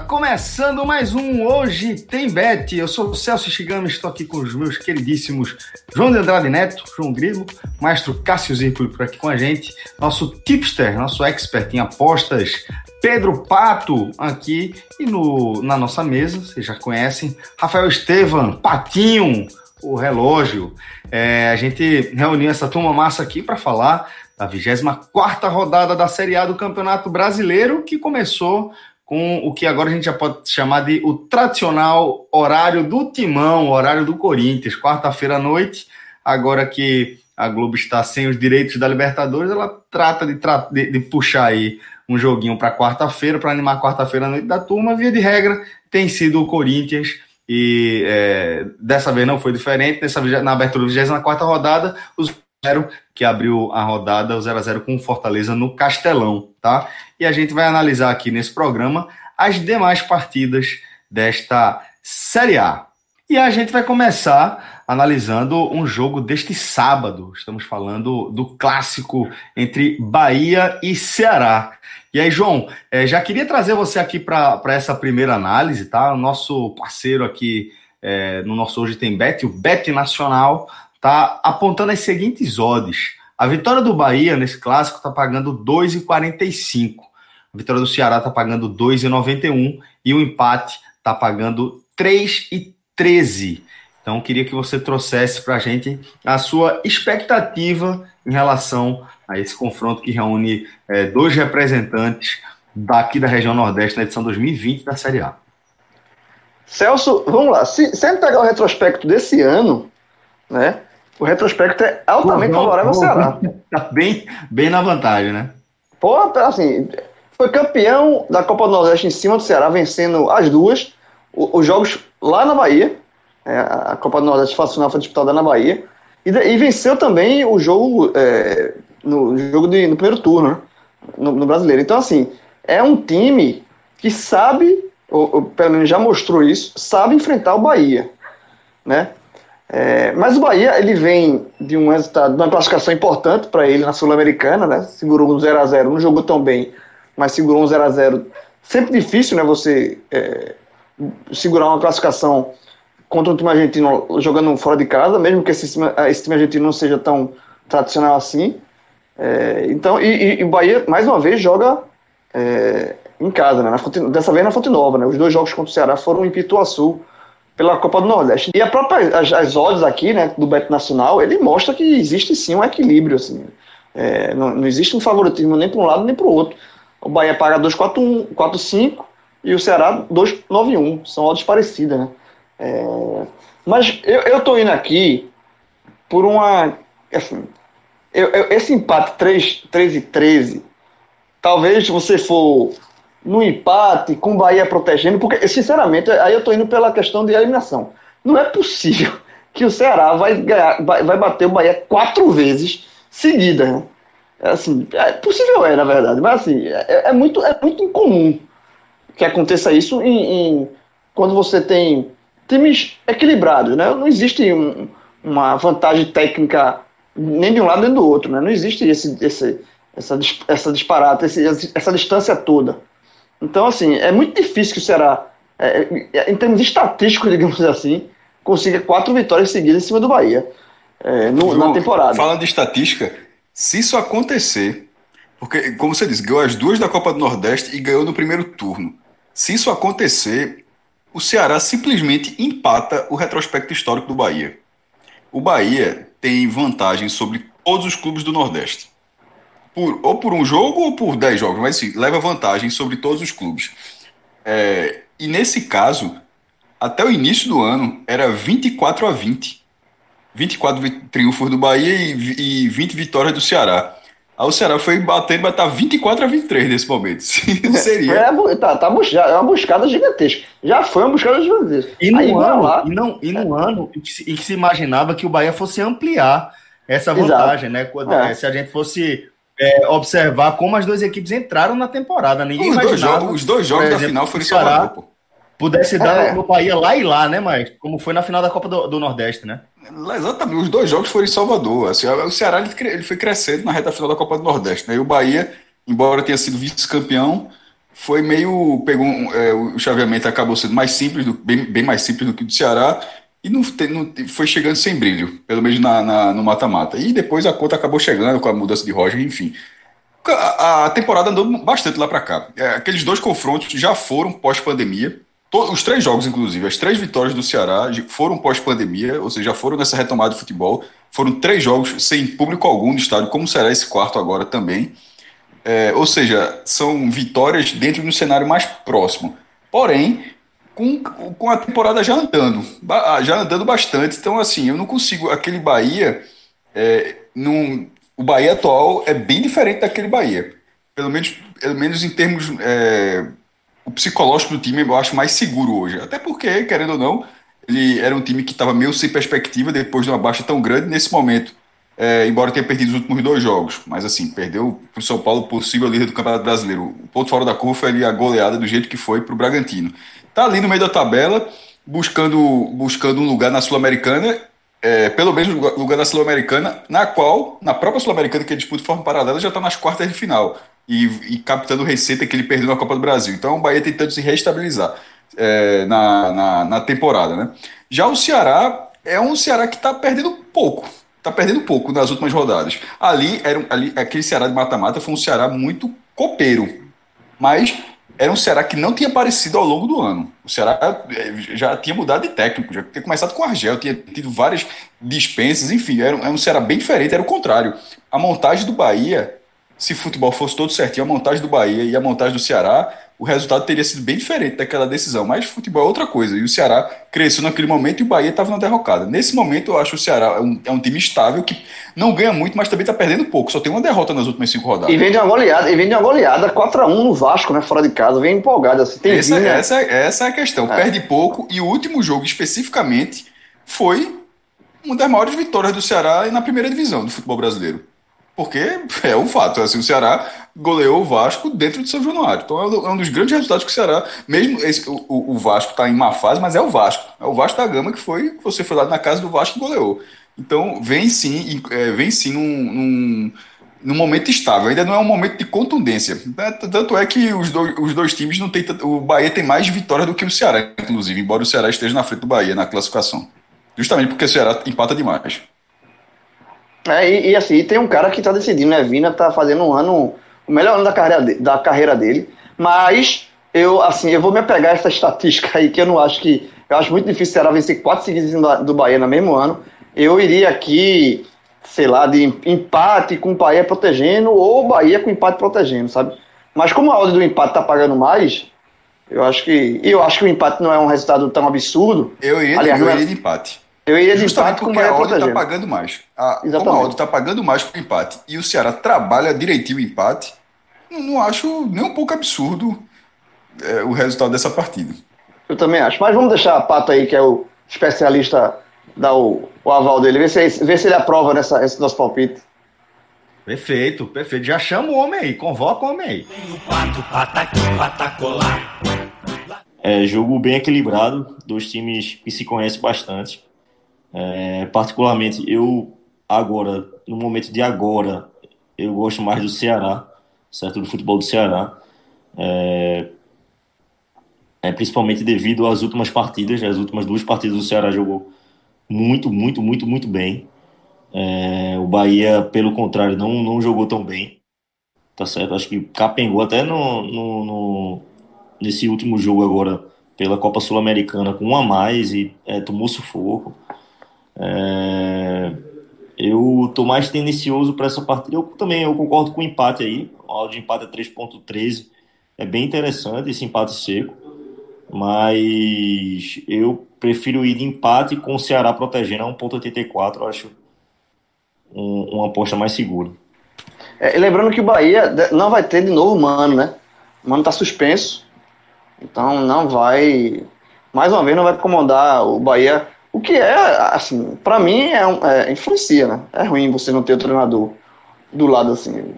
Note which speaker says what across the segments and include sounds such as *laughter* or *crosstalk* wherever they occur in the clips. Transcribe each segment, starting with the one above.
Speaker 1: Começando mais um Hoje Tem Bet. Eu sou o Celso Shigami, estou aqui com os meus queridíssimos João de Andrade Neto, João Grilo, Maestro Cássio Zirpoli por aqui com a gente, nosso tipster, nosso expert em apostas, Pedro Pato aqui e no, na nossa mesa, vocês já conhecem, Rafael Estevam, Patinho, o relógio. É, a gente reuniu essa turma massa aqui para falar da 24 rodada da Série A do Campeonato Brasileiro, que começou com o que agora a gente já pode chamar de o tradicional horário do Timão, horário do Corinthians, quarta-feira à noite. Agora que a Globo está sem os direitos da Libertadores, ela trata de, de, de puxar aí um joguinho para quarta-feira, para animar quarta-feira à noite da turma. Via de regra, tem sido o Corinthians e é, dessa vez não foi diferente. Nessa, na abertura da 24 rodada, os que abriu a rodada, o 0 a 0 com o Fortaleza no Castelão, tá? E a gente vai analisar aqui nesse programa as demais partidas desta Série A. E a gente vai começar analisando um jogo deste sábado. Estamos falando do clássico entre Bahia e Ceará. E aí, João, é, já queria trazer você aqui para essa primeira análise, tá? O nosso parceiro aqui é, no nosso Hoje Tem Bet, o Bet Nacional, tá apontando as seguintes odds. A vitória do Bahia nesse clássico está pagando 2,45. A vitória do Ceará está pagando 2,91 e o empate está pagando 3,13. Então, queria que você trouxesse para a gente a sua expectativa em relação a esse confronto que reúne é, dois representantes daqui da região Nordeste na edição 2020 da Série A.
Speaker 2: Celso, vamos lá. Se, se pegar o retrospecto desse ano, né? O retrospecto é altamente uhum, favorável ao Ceará.
Speaker 1: Tá bem, bem na vantagem, né?
Speaker 2: Pô, assim, foi campeão da Copa do Nordeste em cima do Ceará, vencendo as duas. Os jogos lá na Bahia. É, a Copa do Nordeste final foi disputada na Bahia. E, e venceu também o jogo é, no jogo de, no primeiro turno, né? no, no, brasileiro. Então, assim, é um time que sabe, ou, ou pelo menos já mostrou isso, sabe enfrentar o Bahia. Né? É, mas o Bahia ele vem de um resultado, de uma classificação importante para ele na Sul-Americana, né? Segurou um 0 a 0 não jogou tão bem, mas segurou um 0 a 0 Sempre difícil, né? Você é, segurar uma classificação contra um time argentino jogando fora de casa, mesmo que esse, esse time argentino não seja tão tradicional assim. É, então, e, e, o Bahia mais uma vez joga é, em casa, né? Fonte, dessa vez na Fonte Nova, né? Os dois jogos contra o Ceará foram em Pituaçu pela Copa do Nordeste. E a própria, as, as odds aqui, né, do Beto Nacional, ele mostra que existe sim um equilíbrio, assim. É, não, não, existe um favoritismo nem para um lado nem para o outro. O Bahia paga 2,45 e o Ceará 2,91. São odds parecidas, né? É, mas eu, eu tô indo aqui por uma. Assim, eu, eu, esse empate 3, 3 e 13, talvez você for no empate, com o Bahia protegendo, porque, sinceramente, aí eu estou indo pela questão de eliminação. Não é possível *laughs* que o Ceará vai, ganhar, vai, bater o Bahia quatro vezes seguidas. Né? É, assim, é possível é, na verdade, mas assim, é, é, muito, é muito incomum que aconteça isso em, em, quando você tem times equilibrados, né? Não existe um, uma vantagem técnica nem de um lado nem do outro, né? Não existe esse, esse, essa, essa disparata, esse, essa distância toda. Então, assim, é muito difícil que o Ceará, é, é, em termos estatísticos, *laughs* digamos assim, consiga quatro vitórias seguidas em cima do Bahia é, no, João, na temporada.
Speaker 3: Falando de estatística, se isso acontecer, porque, como você disse, ganhou as duas da Copa do Nordeste e ganhou no primeiro turno. Se isso acontecer, o Ceará simplesmente empata o retrospecto histórico do Bahia. O Bahia tem vantagem sobre todos os clubes do Nordeste. Por, ou por um jogo ou por 10 jogos, mas sim, leva vantagem sobre todos os clubes. É, e nesse caso, até o início do ano, era 24 a 20. 24 triunfos do Bahia e, e 20 vitórias do Ceará. Aí o Ceará foi batendo, vai estar 24 a 23 nesse momento. *laughs*
Speaker 2: Seria. É, tá, tá, é uma buscada gigantesca. Já foi uma buscada gigantesca.
Speaker 1: E no ano, lá, e não, e no é. ano e que, se, que se imaginava que o Bahia fosse ampliar essa vantagem, Exato. né? Quando, é. Se a gente fosse é, observar como as duas equipes entraram na temporada. Ninguém
Speaker 3: os
Speaker 1: dois
Speaker 3: jogos, os dois jogos exemplo, da final foram em Salvador, pô.
Speaker 1: Pudesse dar é. no Bahia lá e lá, né, mas como foi na final da Copa do, do Nordeste, né?
Speaker 3: Exatamente, os dois jogos foram em Salvador. Assim, o Ceará ele, ele foi crescendo na reta final da Copa do Nordeste, né? E o Bahia, embora tenha sido vice-campeão, foi meio. pegou é, o chaveamento acabou sendo mais simples, do, bem, bem mais simples do que o do Ceará, e não, não foi chegando sem brilho, pelo menos na, na no mata-mata. E depois a conta acabou chegando com a mudança de Roger, enfim. A, a temporada andou bastante lá para cá. É, aqueles dois confrontos já foram pós-pandemia. Os três jogos, inclusive, as três vitórias do Ceará foram pós-pandemia, ou seja, já foram nessa retomada de futebol. Foram três jogos sem público algum no estádio, como será esse quarto agora também. É, ou seja, são vitórias dentro de um cenário mais próximo. Porém, com, com a temporada já andando, ah, já andando bastante. Então, assim, eu não consigo. Aquele Bahia, é, num, o Bahia atual é bem diferente daquele Bahia. Pelo menos, pelo menos em termos. É, o psicológico do time eu acho mais seguro hoje. Até porque, querendo ou não, ele era um time que estava meio sem perspectiva depois de uma baixa tão grande nesse momento. É, embora tenha perdido os últimos dois jogos, mas assim, perdeu para o São Paulo, possível líder do Campeonato Brasileiro. O ponto fora da curva foi ali a goleada do jeito que foi para o Bragantino. Está ali no meio da tabela, buscando, buscando um lugar na Sul-Americana, é, pelo menos lugar na Sul-Americana, na qual, na própria Sul-Americana, que é disputa de forma paralela, já está nas quartas de final e, e captando receita que ele perdeu na Copa do Brasil. Então o Bahia tentando se reestabilizar é, na, na, na, temporada. Né? Já o Ceará é um Ceará que está perdendo pouco. Está perdendo pouco nas últimas rodadas. Ali, era, ali aquele Ceará de mata-mata foi um Ceará muito copeiro. Mas era um Ceará que não tinha aparecido ao longo do ano. O Ceará eh, já tinha mudado de técnico, já tinha começado com o Argel, tinha tido várias dispensas, enfim, era um, era Ceará bem diferente, era o contrário. A montagem do Bahia, se futebol fosse todo certinho, a montagem do Bahia e a montagem do Ceará o resultado teria sido bem diferente daquela decisão. Mas futebol é outra coisa. E o Ceará cresceu naquele momento e o Bahia estava na derrocada. Nesse momento, eu acho o Ceará é um, é um time estável que não ganha muito, mas também está perdendo pouco. Só tem uma derrota nas últimas cinco rodadas.
Speaker 2: E vem de uma goleada, e vem de uma goleada 4x1 no Vasco, né? Fora de casa. Vem empolgado. Assim, tem
Speaker 3: essa, essa, essa é a questão. É. Perde pouco e o último jogo especificamente foi uma das maiores vitórias do Ceará na primeira divisão do futebol brasileiro. Porque é um fato, assim, o Ceará goleou o Vasco dentro de São Januário. Então é um é dos grandes resultados que o Ceará, mesmo esse, o, o Vasco está em má fase, mas é o Vasco. É o Vasco da Gama que foi, você foi lá na casa do Vasco e goleou. Então vem sim, é, vem sim num, num, num, momento estável. Ainda não é um momento de contundência. Né? Tanto é que os dois, os dois times não tem. O Bahia tem mais vitórias do que o Ceará, inclusive, embora o Ceará esteja na frente do Bahia na classificação. Justamente porque o Ceará empata demais.
Speaker 2: É, e, e, assim, tem um cara que tá decidindo, né? Vina tá fazendo um ano, o melhor ano da carreira, de, da carreira dele, mas eu, assim, eu vou me apegar a essa estatística aí, que eu não acho que. Eu acho muito difícil o Ceará vencer quatro seguidas do, Bahia no mesmo ano. Eu iria aqui, sei lá, de empate com o Bahia protegendo, ou Bahia com empate protegendo, sabe? Mas como a ordem do empate tá pagando mais, eu acho que. Eu acho que o empate não é um resultado tão absurdo.
Speaker 3: Eu iria, Aliás, eu é iria de empate.
Speaker 2: Eu ia de Justamente porque
Speaker 3: a odd está pagando mais. A, como a odd está pagando mais para o empate e o Ceará trabalha direitinho o empate, não, não acho nem um pouco absurdo é, o resultado dessa partida.
Speaker 2: Eu também acho. Mas vamos deixar a Pato aí, que é o especialista, dar o, o aval dele, ver se, ver se ele aprova nessa, esse nosso palpite.
Speaker 1: Perfeito, perfeito. Já chama o homem aí, convoca o homem aí.
Speaker 4: É, jogo bem equilibrado, dois times que se conhecem bastante. É, particularmente, eu agora, no momento de agora, eu gosto mais do Ceará, certo? Do futebol do Ceará. É, é, principalmente devido às últimas partidas, as últimas duas partidas o Ceará jogou muito, muito, muito, muito bem. É, o Bahia, pelo contrário, não, não jogou tão bem. Tá certo? Acho que capengou até no, no, no nesse último jogo agora pela Copa Sul-Americana com um a mais e é, tomou sufoco. É... Eu tô mais tendencioso para essa partida. Eu também eu concordo com o empate aí. O áudio de empate é 3.13. É bem interessante esse empate seco. Mas eu prefiro ir de empate com o Ceará protegendo a 1.84. Eu acho um, uma aposta mais segura.
Speaker 2: É, lembrando que o Bahia não vai ter de novo Mano, né? O Mano tá suspenso. Então não vai. Mais uma vez, não vai comandar o Bahia. O que é, assim, para mim é, é, influencia, né? É ruim você não ter o treinador do lado assim.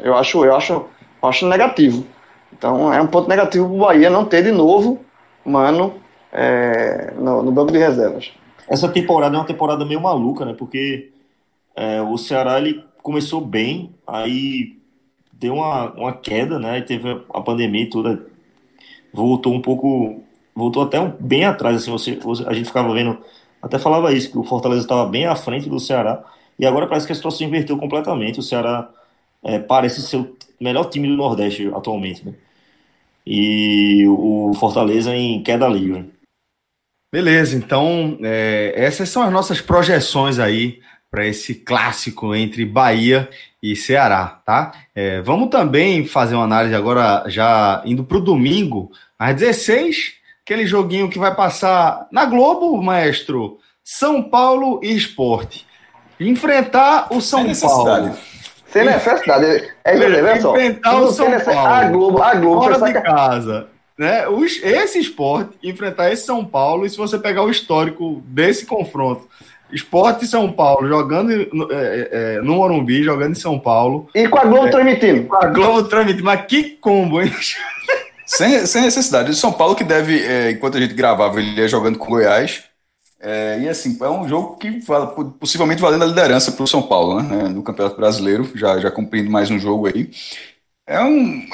Speaker 2: Eu acho, eu acho, eu acho negativo. Então é um ponto negativo pro Bahia não ter de novo Mano é, no, no banco de reservas.
Speaker 4: Essa temporada é uma temporada meio maluca, né? Porque é, o Ceará ele começou bem, aí deu uma, uma queda, né? Teve a pandemia e voltou um pouco, voltou até um, bem atrás, assim, você, a gente ficava vendo, até falava isso, que o Fortaleza estava bem à frente do Ceará, e agora parece que a situação inverteu completamente, o Ceará é, parece ser o melhor time do Nordeste atualmente, né? E o Fortaleza em queda livre.
Speaker 1: Beleza, então é, essas são as nossas projeções aí para esse clássico entre Bahia e Ceará, tá? É, vamos também fazer uma análise agora, já indo para o domingo, às 16, aquele joguinho que vai passar na Globo, maestro. São Paulo e Esporte. Enfrentar o São Paulo.
Speaker 2: Sem necessidade. É,
Speaker 1: é, só. Enfrentar o São Paulo.
Speaker 2: A Globo, a Globo.
Speaker 1: Fora de casa. Né? Os, esse esporte, enfrentar esse São Paulo, e se você pegar o histórico desse confronto, Esporte e São Paulo, jogando é, é, é, no Morumbi, jogando em São Paulo.
Speaker 2: E com a Globo é, transmitindo.
Speaker 1: Com a Globo transmitindo. Mas que combo, hein? *laughs*
Speaker 3: Sem, sem necessidade. O São Paulo que deve, é, enquanto a gente gravava, ele ia jogando com Goiás. É, e assim, é um jogo que possivelmente valendo a liderança para o São Paulo, né? No Campeonato Brasileiro, já, já cumprindo mais um jogo aí. É um.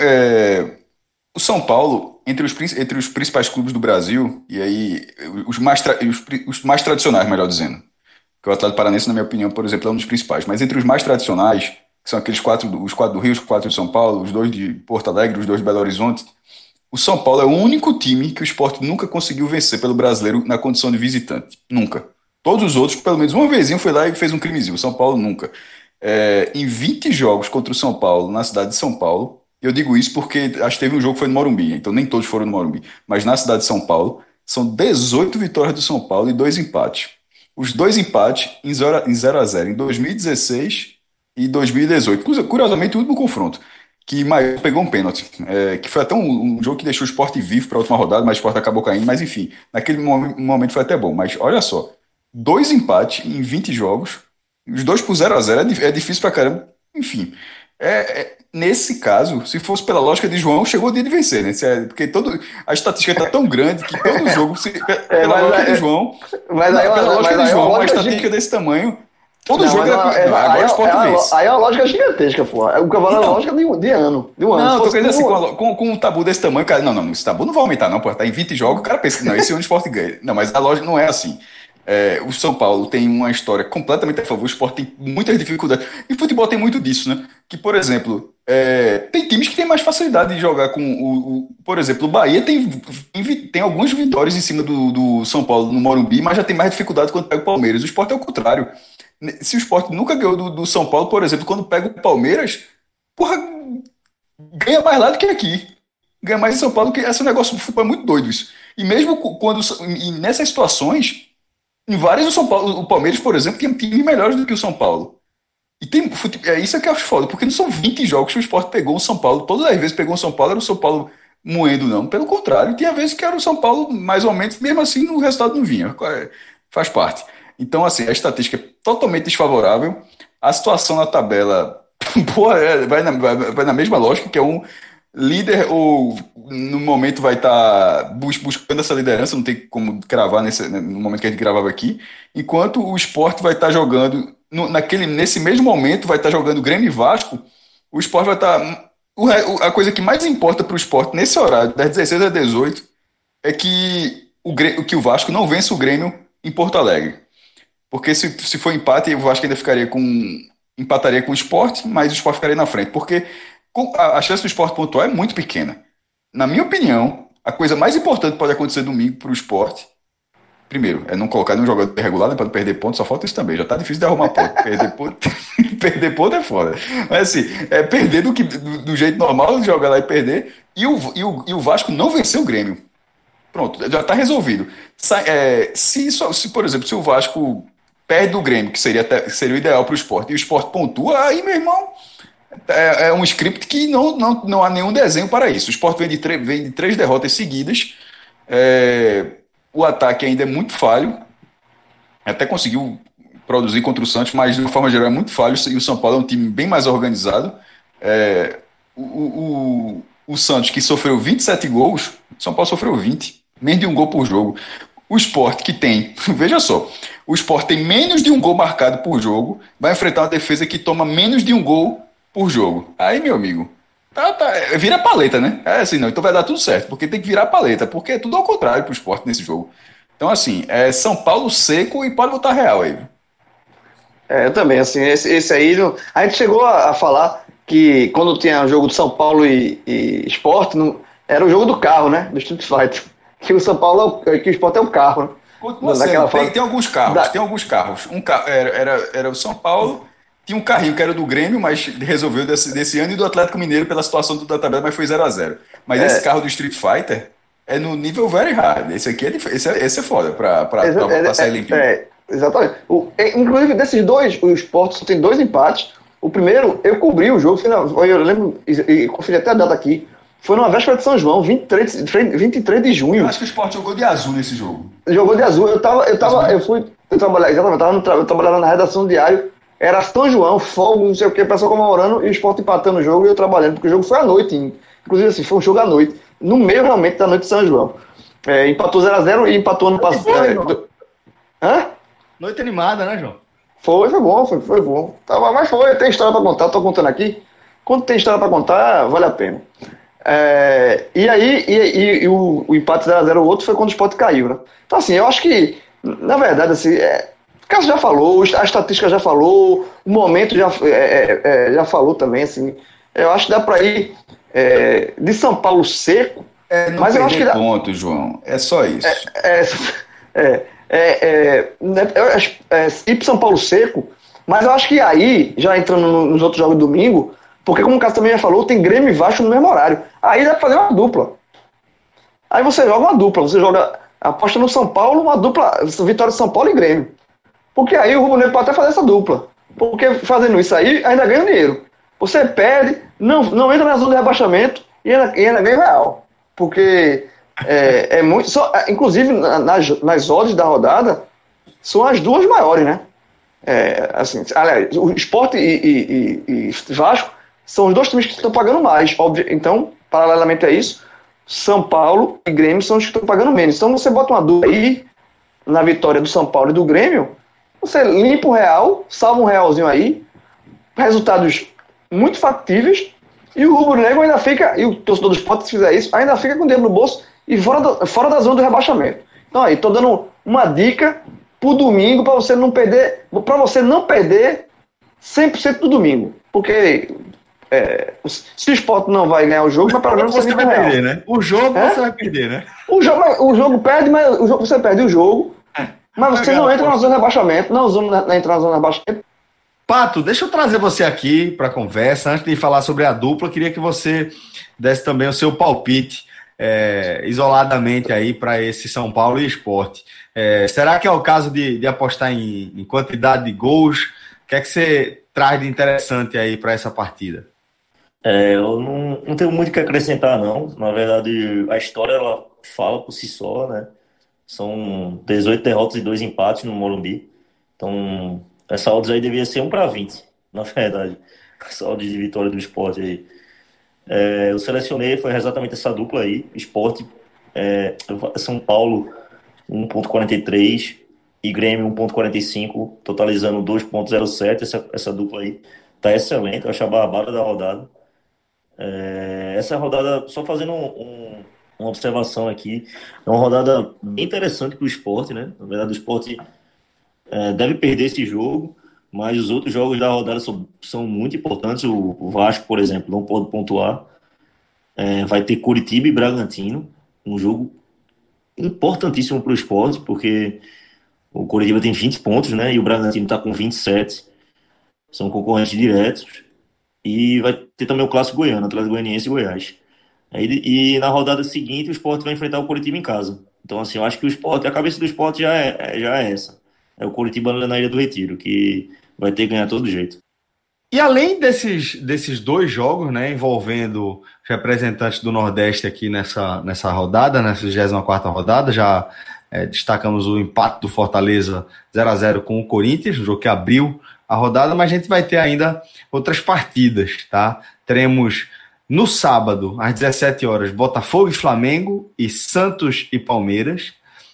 Speaker 3: o São Paulo, entre os, entre os principais clubes do Brasil, e aí os mais, os, os mais tradicionais, melhor dizendo, que o Atlético Paranense, na minha opinião, por exemplo, é um dos principais. Mas entre os mais tradicionais, que são aqueles quatro, os quatro do Rio, os quatro de São Paulo, os dois de Porto Alegre, os dois de Belo Horizonte, o São Paulo é o único time que o esporte nunca conseguiu vencer pelo brasileiro na condição de visitante. Nunca. Todos os outros, pelo menos uma vez, foi lá e fez um crimezinho. O São Paulo nunca. É, em 20 jogos contra o São Paulo, na cidade de São Paulo, eu digo isso porque acho que teve um jogo que foi no Morumbi, então nem todos foram no Morumbi, mas na cidade de São Paulo, são 18 vitórias do São Paulo e dois empates os dois empates em 0 em 0 a 0 em 2016 e 2018. Curiosamente, o último confronto, que pegou um pênalti, é, que foi até um, um, jogo que deixou o esporte vivo para a última rodada, mas o esporte acabou caindo, mas enfim, naquele momento foi até bom. Mas olha só, dois empates em 20 jogos, os dois por 0 a 0 é, é difícil para caramba. Enfim, é, é, nesse caso, se fosse pela lógica de João, chegou o dia de vencer, né? É, porque todo, a estatística está tão grande que todo jogo, se, é, pela lógica de João,
Speaker 2: mas aí,
Speaker 3: pela lógica
Speaker 2: de
Speaker 3: João, uma estatística desse tamanho, todo não, jogo é, é,
Speaker 2: não, agora é, é, vence. Aí é uma lógica gigantesca, pô. O cavalo então, é a lógica de, de ano. De um ano.
Speaker 3: Não, tô querendo assim, com, com, com, um tabu desse tamanho, cara, não, não, esse tabu não vai aumentar, não, pô. Tá em 20 jogos, o cara pensa, não, esse ano o esporte ganha. Não, mas a lógica não é assim. É, o São Paulo tem uma história completamente a favor, o esporte tem muitas dificuldades. E futebol tem muito disso, né? Que, por exemplo, é, tem times que têm mais facilidade de jogar com o. o por exemplo, o Bahia tem, tem, tem algumas vitórias em cima do, do, São Paulo no Morumbi, mas já tem mais dificuldade quando pega o Palmeiras. O esporte é o contrário. Se o esporte nunca ganhou do, do São Paulo, por exemplo, quando pega o Palmeiras, porra, ganha mais lá do que aqui. Ganha mais em São Paulo, que esse negócio do futebol é muito doido isso. E mesmo quando. E nessas situações em vários, o, São Paulo, o Palmeiras, por exemplo, tem times melhores do que o São Paulo. E tem, é isso é que eu acho foda, porque não são 20 jogos que o esporte pegou o São Paulo. Todas as vezes pegou o São Paulo, era o São Paulo moendo, não. Pelo contrário, tinha vezes que era o São Paulo, mais ou menos, mesmo assim o resultado não vinha. É, faz parte. Então, assim, a estatística é totalmente desfavorável. A situação na tabela *laughs* pô, é, vai, na, vai, vai na mesma lógica, que é um líder ou no momento vai estar tá buscando essa liderança, não tem como cravar nesse, né, no momento que a gente gravava aqui, enquanto o esporte vai estar tá jogando, no, naquele, nesse mesmo momento vai estar tá jogando Grêmio e Vasco, o esporte vai estar. Tá, o, a coisa que mais importa para o esporte nesse horário, das 16 às 18, é que o, que o Vasco não vence o Grêmio em Porto Alegre. Porque se, se for empate, o Vasco ainda ficaria com. empataria com o esporte, mas o esporte ficaria na frente. Porque a chance do esporte pontuar é muito pequena. Na minha opinião, a coisa mais importante que pode acontecer domingo para o esporte, primeiro, é não colocar nenhum jogador regular, né, para perder ponto, só falta isso também. Já tá difícil de arrumar ponto. *laughs* Perder ponto, *laughs* perder ponto é foda. Mas assim, é perder do, que, do, do jeito normal, jogar lá e perder. E o, e, o, e o Vasco não venceu o Grêmio. Pronto, já tá resolvido. É, se, se, por exemplo, se o Vasco perde do Grêmio, que seria, seria o ideal para o esporte, e o esporte pontua, aí, meu irmão, é, é, um script que não, não, não há nenhum desenho para isso. O esporte vem de, vem de três derrotas seguidas. É, o ataque ainda é muito falho. Até conseguiu produzir contra o Santos, mas de uma forma geral é muito falho. E o São Paulo é um time bem mais organizado. É, o, o, o, Santos, que sofreu 27 gols, São Paulo sofreu 20. Menos de um gol por jogo. O esporte que tem, *laughs* veja só, o esporte tem menos de um gol marcado por jogo, vai enfrentar uma defesa que toma menos de um gol por jogo. Aí, meu amigo, tá, tá, vira paleta, né? É assim, não, então vai dar tudo certo, porque tem que virar paleta, porque é tudo ao contrário pro esporte nesse jogo. Então, assim, é São Paulo seco e pode botar real aí.
Speaker 2: É, eu também, assim, esse, esse aí, a gente chegou a, a falar que quando tinha o jogo do São Paulo e, e esporte, não, era o jogo do carro, né? Do Street Fighter. Que o São Paulo, é que o esporte é o carro, né?
Speaker 3: tem, tem, alguns carros, da... tem alguns carros. Um carro, era, era, era o São Paulo tinha um carrinho que era do Grêmio, mas resolveu desse, desse ano, e do Atlético Mineiro pela situação do, da tabela, mas foi 0 a 0 Mas é. esse carro do Street Fighter é no nível very hard. Esse aqui é, esse é, esse é foda pra
Speaker 2: é, sair é, limpinho. É, exatamente. O, é, inclusive, desses dois, o esporte só tem dois empates. O primeiro, eu cobri o jogo, eu lembro, e, e conferi até a data aqui. Foi numa véspera de São João, 23, 23 de junho. Eu
Speaker 3: acho que o esporte jogou de azul nesse jogo.
Speaker 2: Jogou de azul. Eu tava, eu tava, eu fui, eu trabalhava, exatamente, eu, tava no, eu trabalhava na redação diário era São João, fogo, não sei o que, o pessoal comemorando e o esporte empatando o jogo e eu trabalhando, porque o jogo foi à noite. Inclusive, assim, foi um jogo à noite, no meio realmente da noite de São João. É, empatou 0x0 e empatou ano passado. É, do...
Speaker 1: Hã? Noite animada, né, João?
Speaker 2: Foi, foi bom, foi, foi bom. Tava, mas foi, tem história para contar, tô contando aqui. Quando tem história para contar, vale a pena. É, e aí, e, e, e o, o, empate 0x0 o outro foi quando o esporte caiu, né? Então, assim, eu acho que, na verdade, assim, é, Cássio já falou, a estatística já falou, o momento já, é, é, é, já falou também, assim. Eu acho que dá para ir é, de São Paulo seco.
Speaker 3: É, mas eu acho que dá... ponto, João. É só isso.
Speaker 2: É, é, é, né, é, ir para São Paulo seco, mas eu acho que aí, já entrando nos outros jogos do domingo, porque como o Cássio também já falou, tem Grêmio e Vasco no mesmo horário. Aí dá para fazer uma dupla. Aí você joga uma dupla, você joga, aposta no São Paulo, uma dupla, vitória de São Paulo e Grêmio. Porque aí o Rubro Negro pode até fazer essa dupla. Porque fazendo isso aí, ainda ganha dinheiro. Você perde, não, não entra na zona de rebaixamento e ainda, e ainda ganha real. Porque é, é muito. Só, é, inclusive, nas, nas odds da rodada, são as duas maiores, né? É, assim, aliás, o Esporte e, e, e, e, Vasco são os dois times que estão pagando mais. Óbvio, então, paralelamente a isso, São Paulo e Grêmio são os que estão pagando menos. Então você bota uma dúvida aí na vitória do São Paulo e do Grêmio, você limpa o real, salva um realzinho aí, resultados muito factíveis, e o rubro negro ainda fica, e o torcedor do esporte, se fizer isso, ainda fica com o dedo no bolso e fora, do, fora da zona do rebaixamento. Então aí, tô dando uma dica pro domingo para você não perder, para você não perder 100% do domingo. Porque é, se o esporte não vai ganhar o jogo, mas pelo menos
Speaker 1: você vai perder, né? O jogo é? você vai perder, né?
Speaker 2: O jogo, o jogo perde, mas o jogo, você perde o jogo. Mas você não entra na zona de rebaixamento, não entra na zona de rebaixamento.
Speaker 1: Pato, deixa eu trazer você aqui para a conversa. Antes de falar sobre a dupla, queria que você desse também o seu palpite é, isoladamente aí para esse São Paulo e Esporte. É, será que é o caso de, de apostar em, em, quantidade de gols? O que é que você traz de interessante aí para essa partida?
Speaker 4: É, eu não, não tenho muito o que acrescentar, não. Na verdade, a história ela fala por si só, né? São 18 derrotas e 2 empates no Morumbi. Então, essa odds aí devia ser 1 para 20, na verdade. Essa odds de vitória do esporte aí. É, eu selecionei, foi exatamente essa dupla aí. Esporte, é, São Paulo 1.43 e Grêmio 1.45, totalizando 2.07. Essa, essa dupla aí tá excelente, eu acho a barbada da rodada. É, essa rodada, só fazendo um, um uma observação aqui. É uma rodada bem interessante para o esporte, né? Na verdade, o esporte é, deve perder esse jogo, mas os outros jogos da rodada são, são muito importantes. O, Vasco, por exemplo, não pode pontuar. É, vai ter Curitiba e Bragantino, um jogo importantíssimo para o esporte, porque o Coritiba tem 20 pontos, né? E o Bragantino está com 27. São concorrentes diretos. E vai ter também o clássico goiano, Atlético Goianiense e Goiás. Aí, e na rodada seguinte o esporte vai enfrentar o Coritiba em casa. Então, assim, eu acho que o esporte, a cabeça do esporte já é, é já é essa. É o Coritiba na Ilha do Retiro, que vai ter que ganhar todo jeito.
Speaker 1: E além desses, desses dois jogos, né, envolvendo representantes do Nordeste aqui nessa, nessa rodada, nessa 24 rodada, já é, destacamos o empate do Fortaleza 0 a 0 com o Corinthians, um jogo que abriu a rodada, mas a gente vai ter ainda outras partidas, tá? Teremos no sábado, às 17 horas, Botafogo e Flamengo e Santos e Palmeiras.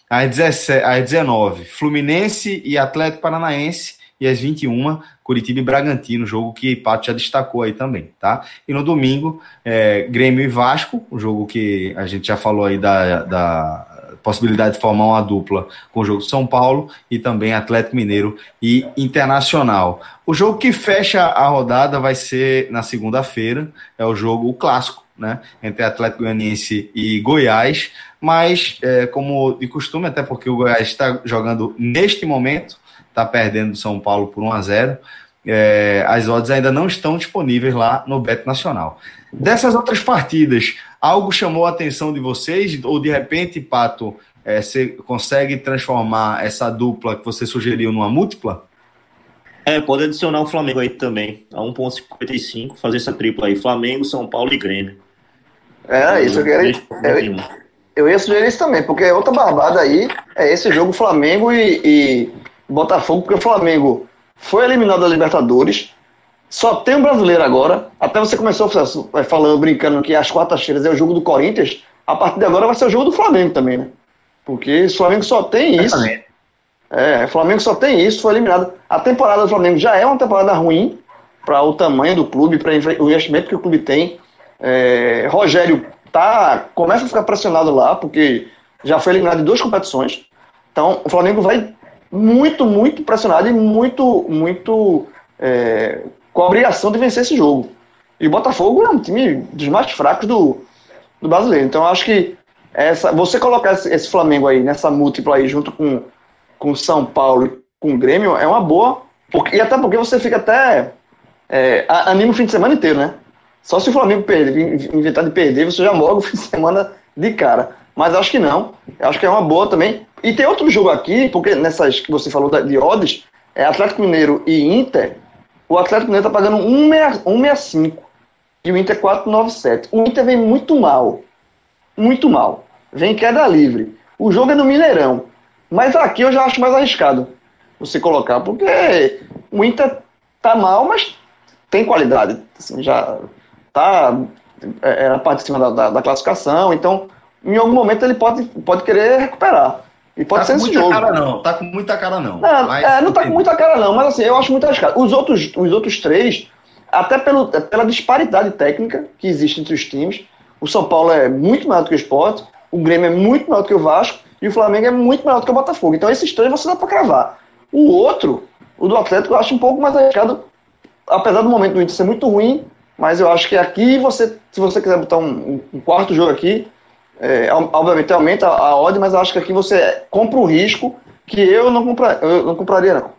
Speaker 1: Às, 17, às 19, Fluminense e Atlético Paranaense e às 21, Curitiba e Bragantino, jogo que Pato já destacou aí também, tá? E no domingo, é, Grêmio e Vasco, o jogo que a gente já falou aí da, da possibilidade de formar uma dupla com o jogo de São Paulo e também Atlético Mineiro e Internacional. O jogo que fecha a rodada vai ser na segunda-feira, é o jogo clássico, né, entre Atlético Goianiense e Goiás, mas é, como de costume, até porque o Goiás está jogando neste momento, está perdendo do São Paulo por 1 a 0 é, as odds ainda não estão disponíveis lá no Bet Nacional. Dessas outras partidas, algo chamou a atenção de vocês? Ou de repente, Pato, é, você consegue transformar essa dupla que você sugeriu numa múltipla?
Speaker 4: É, pode adicionar o Flamengo aí também, a 1,55, fazer essa tripla aí: Flamengo, São Paulo e Grêmio.
Speaker 2: É, isso eu queria. Eu, eu ia sugerir isso também, porque outra barbada aí é esse jogo Flamengo e, e Botafogo, porque o Flamengo foi eliminado da Libertadores, só tem um brasileiro agora. Até você começou falando, brincando que as quartas-feiras é o jogo do Corinthians. A partir de agora vai ser o jogo do Flamengo também, né? Porque o Flamengo só tem isso. É, o Flamengo só tem isso, foi eliminado. A temporada do Flamengo já é uma temporada ruim para o tamanho do clube, para o investimento que o clube tem. É, Rogério tá, começa a ficar pressionado lá, porque já foi eliminado em duas competições. Então, o Flamengo vai muito, muito pressionado e muito, muito é, com a obrigação de vencer esse jogo. E o Botafogo é um time dos mais fracos do, do brasileiro. Então, acho que essa, você colocar esse, esse Flamengo aí nessa múltipla aí junto com com São Paulo e com o Grêmio é uma boa. Porque, e até porque você fica até. É, anima o fim de semana inteiro, né? Só se o Flamengo perder, inventar de perder, você já morre o *laughs* fim de semana de cara. Mas acho que não. Acho que é uma boa também. E tem outro jogo aqui, porque nessas que você falou de odds, é Atlético Mineiro e Inter. O Atlético Mineiro tá pagando 1,65 e o Inter 4,97. O Inter vem muito mal. Muito mal. Vem queda livre. O jogo é no Mineirão. Mas aqui eu já acho mais arriscado você colocar, porque o Inter tá mal, mas tem qualidade. Assim, já tá é, é, na parte de cima da, da, da, classificação, então em algum momento ele pode, pode querer recuperar. E pode
Speaker 1: tá
Speaker 2: ser
Speaker 1: esse
Speaker 2: jogo.
Speaker 1: Cara, não. Tá com muita cara, não.
Speaker 2: Não, mas, é, não tá com muita cara, não, mas assim, eu acho muito arriscado. Os outros, os outros três, até pelo, pela disparidade técnica que existe entre os times, o São Paulo é muito maior do que o Sport, o Grêmio é muito maior do que o Vasco, e o Flamengo é muito maior do que o Botafogo. Então esses três você dá para cravar. O outro, o do Atlético, eu acho um pouco mais arriscado, apesar do momento do Inter ser muito ruim, mas eu acho que aqui você, se você quiser botar um, um quarto jogo aqui, é, obviamente aumenta a odd, mas eu acho que aqui você compra o risco que eu não, compra, eu não compraria não.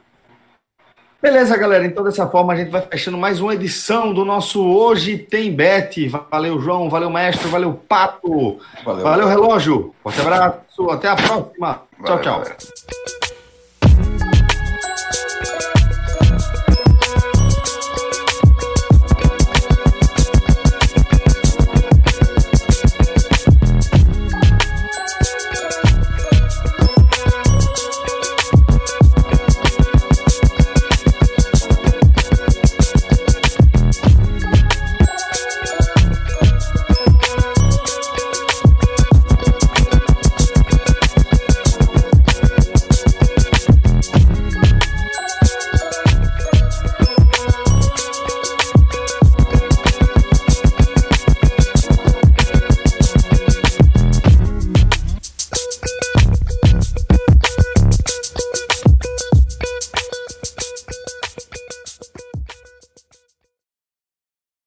Speaker 1: Beleza, galera. Então, dessa forma, a gente vai fechando mais uma edição do nosso Hoje Tem Bet. Valeu, João. Valeu, mestre. Valeu, Pato. Valeu, valeu relógio. Forte abraço. Até a próxima. Valeu, tchau, tchau. Galera.